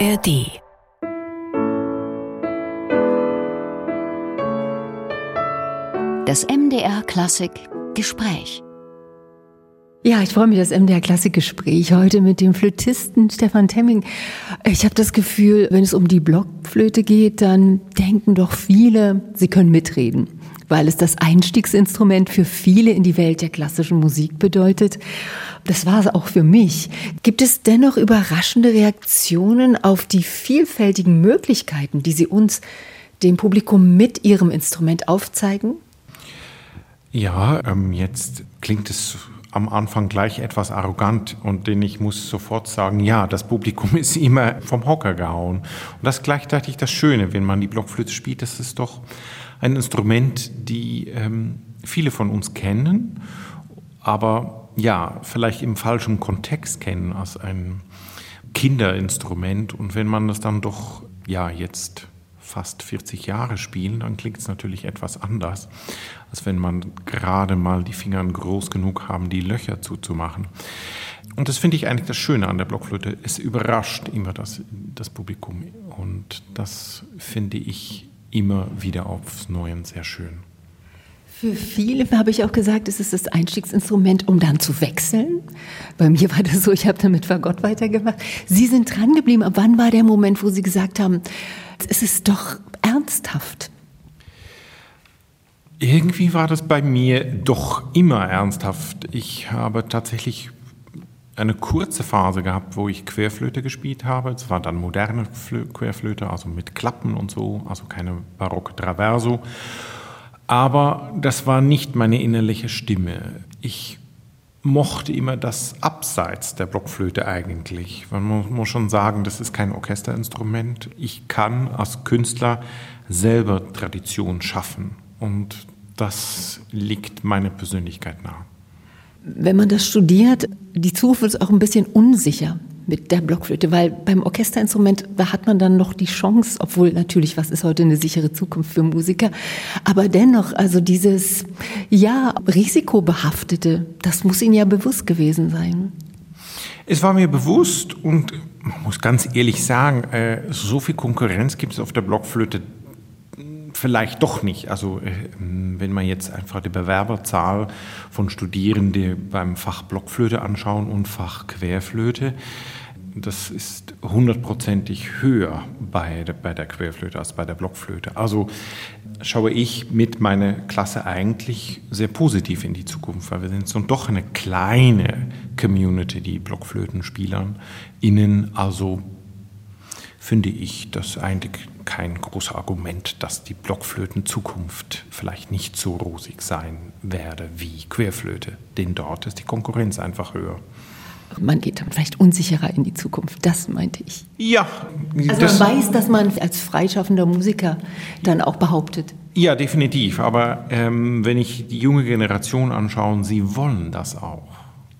ARD Das MDR Klassik Gespräch ja, ich freue mich, das MDR Klassikgespräch heute mit dem Flötisten Stefan Temming. Ich habe das Gefühl, wenn es um die Blockflöte geht, dann denken doch viele, sie können mitreden, weil es das Einstiegsinstrument für viele in die Welt der klassischen Musik bedeutet. Das war es auch für mich. Gibt es dennoch überraschende Reaktionen auf die vielfältigen Möglichkeiten, die Sie uns, dem Publikum mit Ihrem Instrument aufzeigen? Ja, ähm, jetzt klingt es am Anfang gleich etwas arrogant und den ich muss sofort sagen, ja, das Publikum ist immer vom Hocker gehauen. Und das ist gleichzeitig das Schöne, wenn man die Blockflöte spielt, das ist doch ein Instrument, die ähm, viele von uns kennen, aber ja, vielleicht im falschen Kontext kennen als ein Kinderinstrument. Und wenn man das dann doch, ja, jetzt fast 40 Jahre spielen, dann klingt es natürlich etwas anders, als wenn man gerade mal die Finger groß genug haben, die Löcher zuzumachen. Und das finde ich eigentlich das Schöne an der Blockflöte. Es überrascht immer das, das Publikum. Und das finde ich immer wieder aufs Neue sehr schön. Für viele habe ich auch gesagt, es ist das Einstiegsinstrument, um dann zu wechseln. Bei mir war das so, ich habe damit Fagott weitergemacht. Sie sind dran geblieben. Ab wann war der Moment, wo Sie gesagt haben, es ist doch ernsthaft? Irgendwie war das bei mir doch immer ernsthaft. Ich habe tatsächlich eine kurze Phase gehabt, wo ich Querflöte gespielt habe. Es war dann moderne Querflöte, also mit Klappen und so, also keine barocke Traverso. Aber das war nicht meine innerliche Stimme. Ich mochte immer das Abseits der Blockflöte eigentlich. Man muss schon sagen, das ist kein Orchesterinstrument. Ich kann als Künstler selber Tradition schaffen und das liegt meiner Persönlichkeit nahe. Wenn man das studiert, die Zukunft ist auch ein bisschen unsicher mit der Blockflöte, weil beim Orchesterinstrument, da hat man dann noch die Chance, obwohl natürlich, was ist heute eine sichere Zukunft für Musiker, aber dennoch, also dieses, ja, risikobehaftete, das muss Ihnen ja bewusst gewesen sein. Es war mir bewusst und man muss ganz ehrlich sagen, äh, so viel Konkurrenz gibt es auf der Blockflöte vielleicht doch nicht. Also äh, wenn man jetzt einfach die Bewerberzahl von Studierenden beim Fach Blockflöte anschauen und Fach Querflöte, das ist hundertprozentig höher bei der, bei der Querflöte als bei der Blockflöte. Also schaue ich mit meiner Klasse eigentlich sehr positiv in die Zukunft, weil wir sind so doch eine kleine Community, die Blockflötenspielern innen. Also finde ich das eigentlich kein großes Argument, dass die Blockflöten-Zukunft vielleicht nicht so rosig sein werde wie Querflöte, denn dort ist die Konkurrenz einfach höher. Man geht dann vielleicht unsicherer in die Zukunft, das meinte ich. Ja. Also man weiß, dass man als freischaffender Musiker dann auch behauptet. Ja, definitiv. Aber ähm, wenn ich die junge Generation anschaue, sie wollen das auch.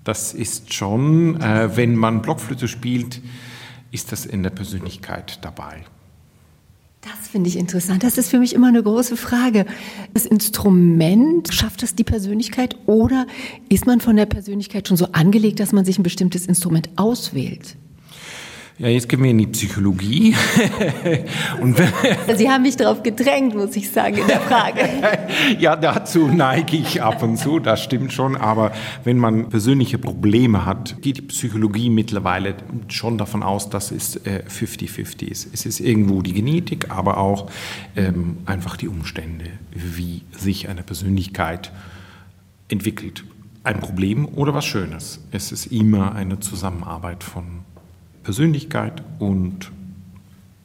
Das ist schon, äh, wenn man Blockflöte spielt, ist das in der Persönlichkeit dabei. Das finde ich interessant. Das ist für mich immer eine große Frage. Das Instrument, schafft es die Persönlichkeit oder ist man von der Persönlichkeit schon so angelegt, dass man sich ein bestimmtes Instrument auswählt? Ja, jetzt gehen wir in die Psychologie. Und Sie haben mich darauf gedrängt, muss ich sagen, in der Frage. ja, dazu neige ich ab und zu, das stimmt schon. Aber wenn man persönliche Probleme hat, geht die Psychologie mittlerweile schon davon aus, dass es 50-50 äh, ist. Es ist irgendwo die Genetik, aber auch ähm, einfach die Umstände, wie sich eine Persönlichkeit entwickelt. Ein Problem oder was Schönes. Es ist immer eine Zusammenarbeit von Persönlichkeit und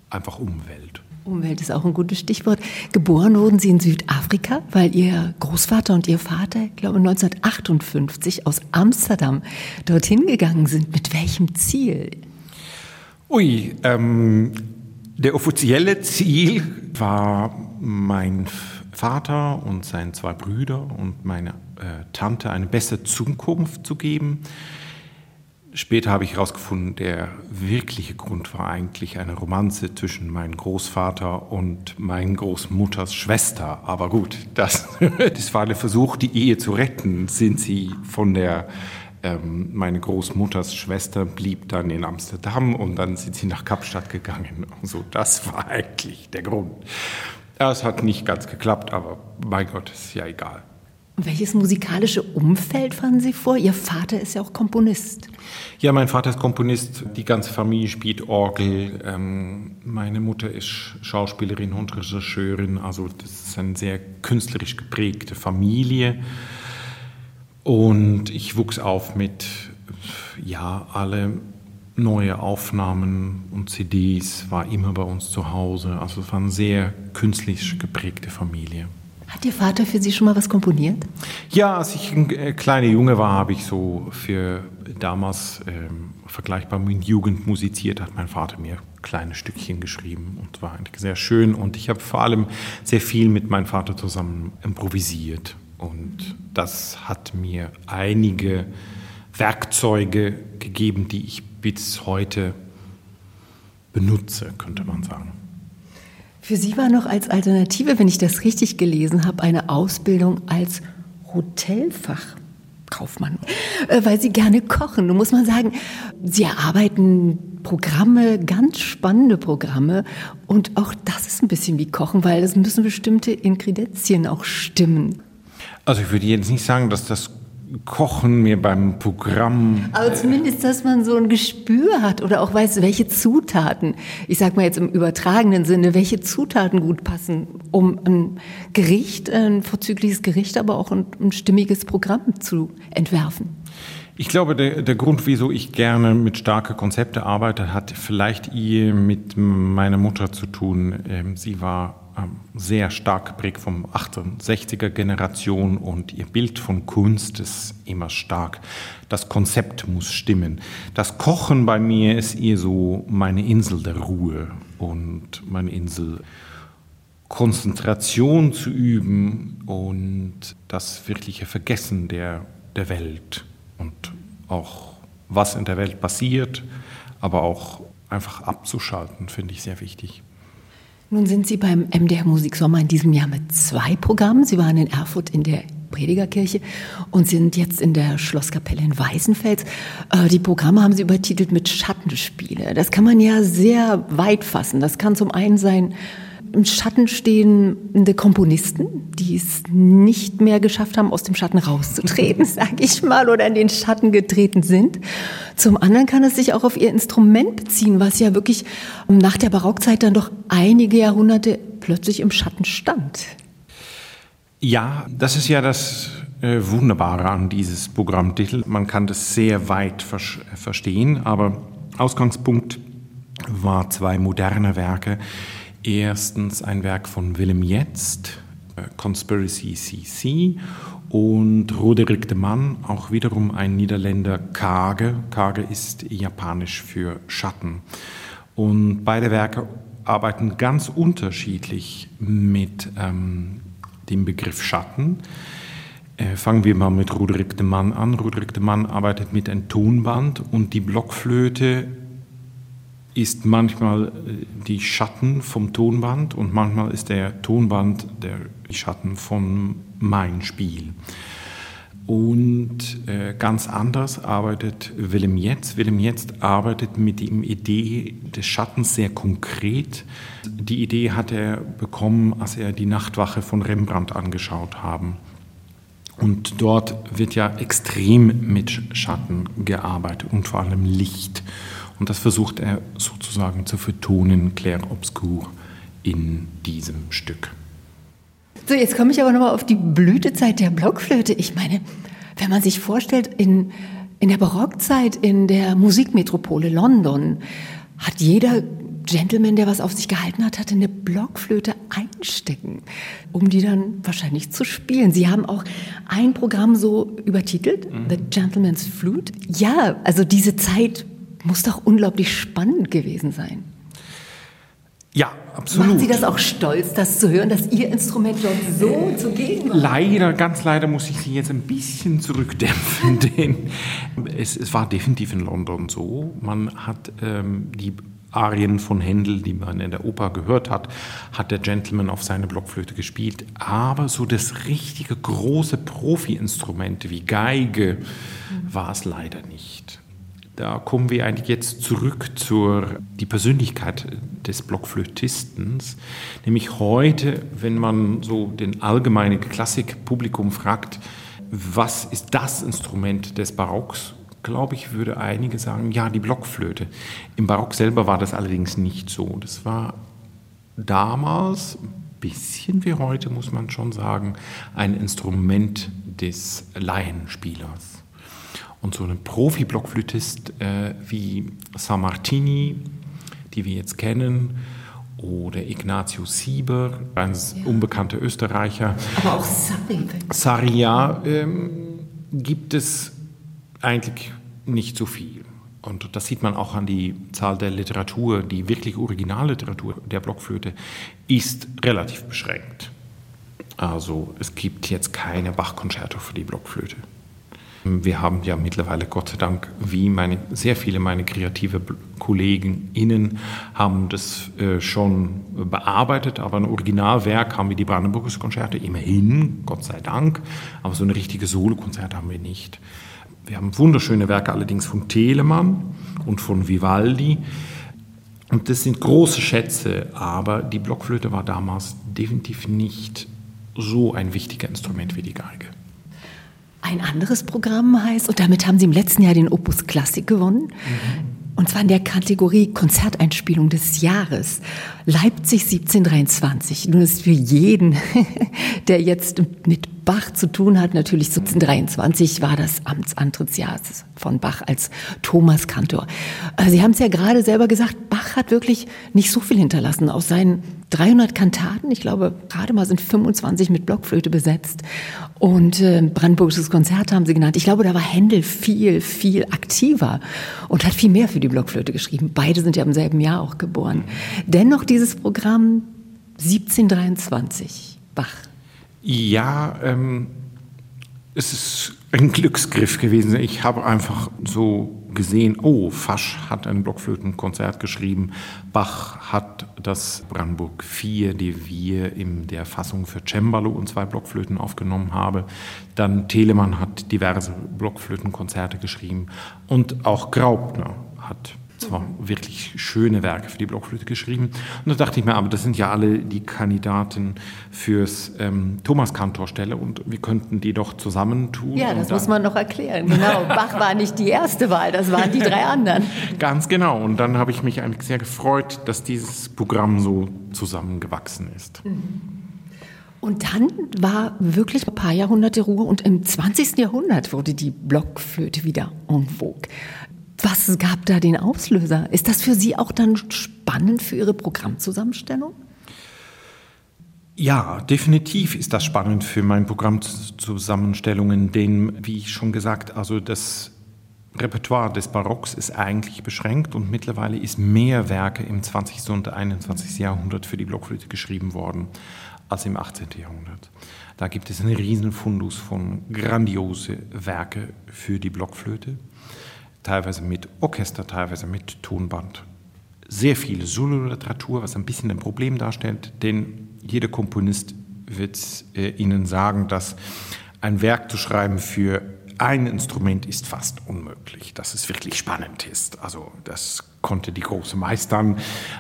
einfach Umwelt. Umwelt ist auch ein gutes Stichwort. Geboren wurden Sie in Südafrika, weil Ihr Großvater und Ihr Vater, ich glaube 1958 aus Amsterdam dorthin gegangen sind. Mit welchem Ziel? Ui, ähm, der offizielle Ziel war mein Vater und seine zwei Brüder und meine äh, Tante eine bessere Zukunft zu geben. Später habe ich herausgefunden, der wirkliche Grund war eigentlich eine Romanze zwischen meinem Großvater und meinen Großmutters Schwester. Aber gut, das, das war der Versuch, die Ehe zu retten, sind sie von der Ähm, meine Großmutters Schwester blieb dann in Amsterdam und dann sind sie nach Kapstadt gegangen. So, das war eigentlich der Grund. Ja, es hat nicht ganz geklappt, aber mein Gott, ist ja egal. Welches musikalische Umfeld fanden Sie vor? Ihr Vater ist ja auch Komponist. Ja, mein Vater ist Komponist. Die ganze Familie spielt Orgel. Ähm, meine Mutter ist Schauspielerin und Regisseurin. Also das ist eine sehr künstlerisch geprägte Familie. Und ich wuchs auf mit, ja, alle neue Aufnahmen und CDs war immer bei uns zu Hause. Also es war eine sehr künstlich geprägte Familie. Hat Ihr Vater für Sie schon mal was komponiert? Ja, als ich ein äh, kleiner Junge war, habe ich so für damals ähm, vergleichbar mit Jugend musiziert, hat mein Vater mir kleine Stückchen geschrieben und war eigentlich sehr schön. Und ich habe vor allem sehr viel mit meinem Vater zusammen improvisiert. Und das hat mir einige Werkzeuge gegeben, die ich bis heute benutze, könnte man sagen. Für Sie war noch als Alternative, wenn ich das richtig gelesen habe, eine Ausbildung als Hotelfachkaufmann, äh, weil Sie gerne kochen. Nun muss man sagen, Sie erarbeiten Programme, ganz spannende Programme. Und auch das ist ein bisschen wie Kochen, weil es müssen bestimmte Inkredenzien auch stimmen. Also ich würde jetzt nicht sagen, dass das Kochen mir beim Programm. Aber zumindest, dass man so ein Gespür hat oder auch weiß, welche Zutaten, ich sag mal jetzt im übertragenen Sinne, welche Zutaten gut passen, um ein Gericht, ein vorzügliches Gericht, aber auch ein, ein stimmiges Programm zu entwerfen. Ich glaube, der, der Grund, wieso ich gerne mit starken Konzepten arbeite, hat vielleicht eher mit meiner Mutter zu tun. Ähm, sie war sehr stark geprägt vom 68er Generation und ihr Bild von Kunst ist immer stark. Das Konzept muss stimmen. Das Kochen bei mir ist eher so meine Insel der Ruhe und meine Insel Konzentration zu üben und das wirkliche Vergessen der, der Welt und auch was in der Welt passiert, aber auch einfach abzuschalten, finde ich sehr wichtig. Nun sind Sie beim MDR Musiksommer in diesem Jahr mit zwei Programmen. Sie waren in Erfurt in der Predigerkirche und sind jetzt in der Schlosskapelle in Weißenfels. Äh, die Programme haben Sie übertitelt mit Schattenspiele. Das kann man ja sehr weit fassen. Das kann zum einen sein, im Schatten stehende Komponisten, die es nicht mehr geschafft haben, aus dem Schatten rauszutreten, sage ich mal, oder in den Schatten getreten sind. Zum anderen kann es sich auch auf ihr Instrument beziehen, was ja wirklich nach der Barockzeit dann doch einige Jahrhunderte plötzlich im Schatten stand. Ja, das ist ja das äh, Wunderbare an dieses Programmtitel. Man kann das sehr weit ver verstehen, aber Ausgangspunkt war zwei moderne Werke, Erstens ein Werk von Willem Jetzt, äh, Conspiracy CC, und Roderick de Mann, auch wiederum ein Niederländer, Kage. Kage ist japanisch für Schatten. Und beide Werke arbeiten ganz unterschiedlich mit ähm, dem Begriff Schatten. Äh, fangen wir mal mit Roderick de Mann an. Roderick de Mann arbeitet mit einem Tonband und die Blockflöte ist manchmal äh, die Schatten vom Tonband und manchmal ist der Tonband der Schatten von mein Spiel. Und äh, ganz anders arbeitet Willem Jetzt. Willem Jetzt arbeitet mit der Idee des Schattens sehr konkret. Die Idee hat er bekommen, als er die Nachtwache von Rembrandt angeschaut haben. Und dort wird ja extrem mit Schatten gearbeitet und vor allem Licht. Und das versucht er sozusagen zu vertonen, clair obscur, in diesem Stück. So, jetzt komme ich aber nochmal auf die Blütezeit der Blockflöte. Ich meine, wenn man sich vorstellt, in, in der Barockzeit, in der Musikmetropole London, hat jeder Gentleman, der was auf sich gehalten hat, hatte eine Blockflöte einstecken, um die dann wahrscheinlich zu spielen. Sie haben auch ein Programm so übertitelt, mhm. The Gentleman's Flute. Ja, also diese Zeit muss doch unglaublich spannend gewesen sein. Ja, absolut. Machen Sie das auch stolz, das zu hören, dass Ihr Instrument dort so zugegen war? Leider, ganz leider muss ich Sie jetzt ein bisschen zurückdämpfen, denn es, es war definitiv in London so. Man hat ähm, die Arien von Händel, die man in der Oper gehört hat, hat der Gentleman auf seine Blockflöte gespielt. Aber so das richtige große Profi-Instrument wie Geige war es leider nicht. Da kommen wir eigentlich jetzt zurück zur die Persönlichkeit des Blockflötistens. Nämlich heute, wenn man so den allgemeinen Klassikpublikum fragt, was ist das Instrument des Barocks? glaube ich, würde einige sagen, ja, die Blockflöte. Im Barock selber war das allerdings nicht so. Das war damals, ein bisschen wie heute, muss man schon sagen, ein Instrument des Laienspielers. Und so ein Profi-Blockflötist äh, wie Sammartini, die wir jetzt kennen, oder Ignatius Sieber, ein ja. unbekannter Österreicher. Aber auch Sarri. Sarri, ähm, gibt es eigentlich nicht so viel. Und das sieht man auch an die Zahl der Literatur. Die wirklich Originalliteratur der Blockflöte ist relativ beschränkt. Also es gibt jetzt keine Bach-Konzerto für die Blockflöte. Wir haben ja mittlerweile, Gott sei Dank, wie meine, sehr viele meiner kreative Kollegen innen haben das äh, schon bearbeitet, aber ein Originalwerk haben wir die Brandenburger Konzerte immerhin, Gott sei Dank, aber so eine richtige Solokonzert haben wir nicht. Wir haben wunderschöne Werke allerdings von Telemann und von Vivaldi. Und das sind große Schätze, aber die Blockflöte war damals definitiv nicht so ein wichtiger Instrument wie die Geige. Ein anderes Programm heißt, und damit haben Sie im letzten Jahr den Opus Klassik gewonnen, mhm. und zwar in der Kategorie Konzerteinspielung des Jahres. Leipzig 1723. Nun ist für jeden, der jetzt mit Bach zu tun hat. Natürlich 1723 war das Amtsantrittsjahr von Bach als Thomas Kantor. Äh, Sie haben es ja gerade selber gesagt, Bach hat wirklich nicht so viel hinterlassen. Aus seinen 300 Kantaten, ich glaube, gerade mal sind 25 mit Blockflöte besetzt. Und äh, Brandenburgisches Konzert haben Sie genannt. Ich glaube, da war Händel viel, viel aktiver und hat viel mehr für die Blockflöte geschrieben. Beide sind ja im selben Jahr auch geboren. Dennoch dieses Programm 1723, Bach. Ja, ähm, es ist ein Glücksgriff gewesen. Ich habe einfach so gesehen, oh, Fasch hat ein Blockflötenkonzert geschrieben, Bach hat das Brandenburg 4, die wir in der Fassung für Cembalo und zwei Blockflöten aufgenommen haben. Dann Telemann hat diverse Blockflötenkonzerte geschrieben und auch Graupner hat zwar wirklich schöne Werke für die Blockflöte geschrieben. Und da dachte ich mir, aber das sind ja alle die Kandidaten fürs ähm, Thomas Kantor-Stelle und wir könnten die doch zusammentun. Ja, das muss man noch erklären. Genau, Bach war nicht die erste Wahl, das waren die drei anderen. Ganz genau. Und dann habe ich mich eigentlich sehr gefreut, dass dieses Programm so zusammengewachsen ist. Und dann war wirklich ein paar Jahrhunderte Ruhe und im 20. Jahrhundert wurde die Blockflöte wieder en vogue. Was gab da den Auslöser? Ist das für Sie auch dann spannend für Ihre Programmzusammenstellung? Ja, definitiv ist das spannend für meine Programmzusammenstellungen, denn, wie ich schon gesagt, also das Repertoire des Barocks ist eigentlich beschränkt und mittlerweile ist mehr Werke im 20. und 21. Jahrhundert für die Blockflöte geschrieben worden als im 18. Jahrhundert. Da gibt es einen riesen Fundus von grandiose Werke für die Blockflöte teilweise mit Orchester, teilweise mit Tonband. Sehr viel Solo-Literatur, was ein bisschen ein Problem darstellt, denn jeder Komponist wird äh, Ihnen sagen, dass ein Werk zu schreiben für ein Instrument ist fast unmöglich, dass es wirklich spannend ist. Also das konnte die große meistern,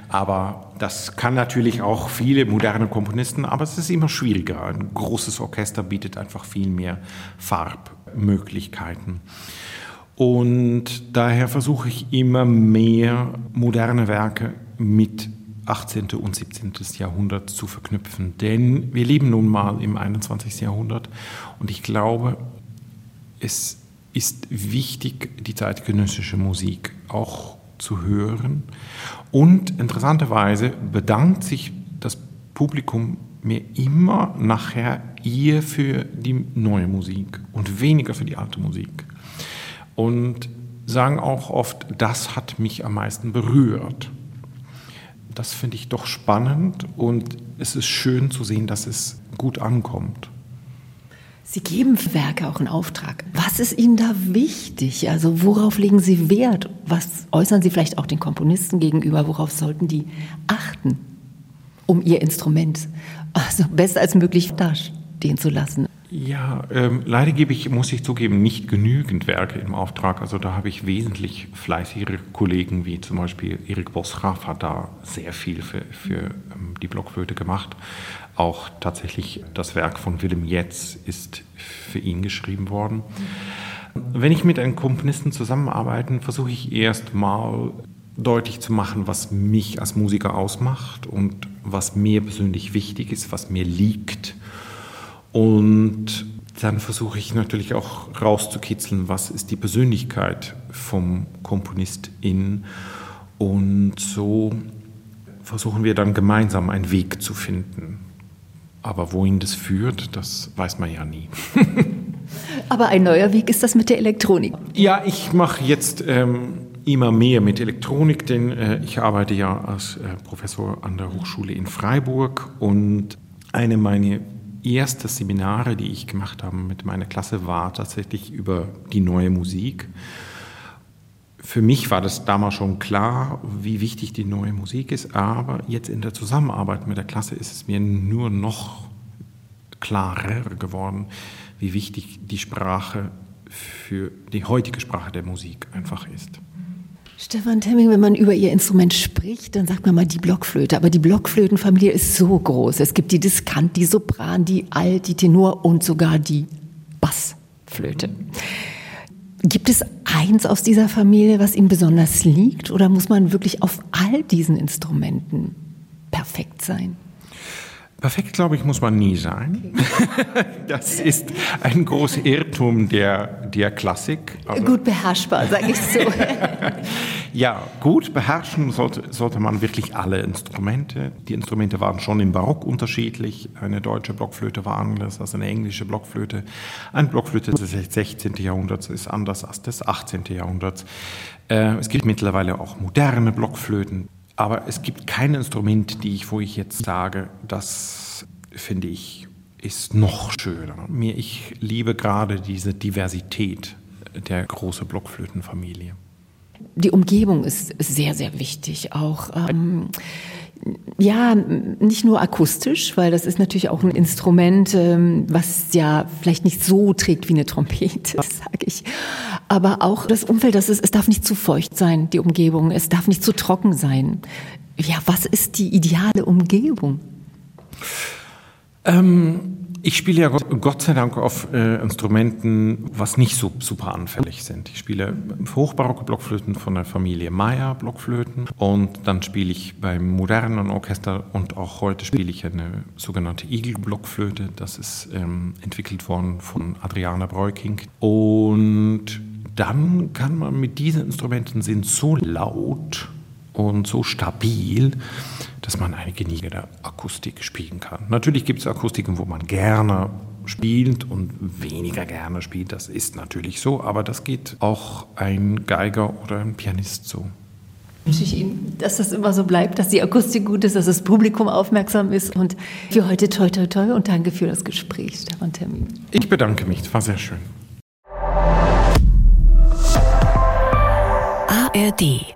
aber das kann natürlich auch viele moderne Komponisten, aber es ist immer schwieriger. Ein großes Orchester bietet einfach viel mehr Farbmöglichkeiten. Und daher versuche ich immer mehr moderne Werke mit 18. und 17. Jahrhundert zu verknüpfen. Denn wir leben nun mal im 21. Jahrhundert und ich glaube, es ist wichtig, die zeitgenössische Musik auch zu hören. Und interessanterweise bedankt sich das Publikum mir immer nachher eher für die neue Musik und weniger für die alte Musik und sagen auch oft, das hat mich am meisten berührt. Das finde ich doch spannend und es ist schön zu sehen, dass es gut ankommt. Sie geben Werke auch in Auftrag. Was ist Ihnen da wichtig? Also worauf legen Sie Wert? Was äußern Sie vielleicht auch den Komponisten gegenüber? Worauf sollten die achten, um ihr Instrument also besser als möglich dastehen zu lassen? Ja, ähm, leider gebe ich, muss ich zugeben, nicht genügend Werke im Auftrag. Also da habe ich wesentlich fleißigere Kollegen, wie zum Beispiel Erik Bosgraf hat da sehr viel für, für ähm, die Blockflöte gemacht. Auch tatsächlich das Werk von Willem Jetz ist für ihn geschrieben worden. Wenn ich mit einem Komponisten zusammenarbeite, versuche ich erst mal deutlich zu machen, was mich als Musiker ausmacht und was mir persönlich wichtig ist, was mir liegt. Und dann versuche ich natürlich auch rauszukitzeln, was ist die Persönlichkeit vom Komponist in. Und so versuchen wir dann gemeinsam einen Weg zu finden. Aber wohin das führt, das weiß man ja nie. Aber ein neuer Weg ist das mit der Elektronik. Ja, ich mache jetzt ähm, immer mehr mit Elektronik, denn äh, ich arbeite ja als äh, Professor an der Hochschule in Freiburg und eine meiner ersten Seminare, die ich gemacht habe mit meiner Klasse, war tatsächlich über die neue Musik für mich war das damals schon klar, wie wichtig die neue Musik ist, aber jetzt in der Zusammenarbeit mit der Klasse ist es mir nur noch klarer geworden, wie wichtig die Sprache für die heutige Sprache der Musik einfach ist. Stefan Temming, wenn man über Ihr Instrument spricht, dann sagt man mal die Blockflöte. Aber die Blockflötenfamilie ist so groß. Es gibt die Diskant, die Sopran, die Alt, die Tenor und sogar die Bassflöte. Gibt es eins aus dieser Familie, was Ihnen besonders liegt? Oder muss man wirklich auf all diesen Instrumenten perfekt sein? Perfekt, glaube ich, muss man nie sein. Okay. Das ist ein großer Irrtum der, der Klassik. Also gut beherrschbar, sage ich so. ja, gut beherrschen sollte, sollte man wirklich alle Instrumente. Die Instrumente waren schon im Barock unterschiedlich. Eine deutsche Blockflöte war anders als eine englische Blockflöte. Eine Blockflöte des 16. Jahrhunderts ist anders als des 18. Jahrhunderts. Äh, es gibt mittlerweile auch moderne Blockflöten. Aber es gibt kein Instrument, die ich, wo ich jetzt sage, das finde ich ist noch schöner. Mir, ich liebe gerade diese Diversität der großen Blockflötenfamilie. Die Umgebung ist sehr, sehr wichtig. Auch ähm, ja, nicht nur akustisch, weil das ist natürlich auch ein Instrument, ähm, was ja vielleicht nicht so trägt wie eine Trompete, sage ich. Aber auch das Umfeld, das ist, es darf nicht zu feucht sein, die Umgebung. Es darf nicht zu trocken sein. Ja, was ist die ideale Umgebung? Ähm, ich spiele ja Gott sei Dank auf äh, Instrumenten, was nicht so super anfällig sind. Ich spiele hochbarocke Blockflöten von der Familie Meyer Blockflöten und dann spiele ich beim modernen Orchester und auch heute spiele ich eine sogenannte Igel-Blockflöte. Das ist ähm, entwickelt worden von Adriana Breuking. Und dann kann man mit diesen Instrumenten sind so laut und so stabil, dass man eine geniegende Akustik spielen kann. Natürlich gibt es Akustiken, wo man gerne spielt und weniger gerne spielt. Das ist natürlich so, aber das geht auch ein Geiger oder ein Pianist so. Wünsche ich Ihnen, dass das immer so bleibt, dass die Akustik gut ist, dass das Publikum aufmerksam ist. Und für heute toi toi toi und danke für das Gespräch, Stefan Termin. Ich bedanke mich, es war sehr schön. ARD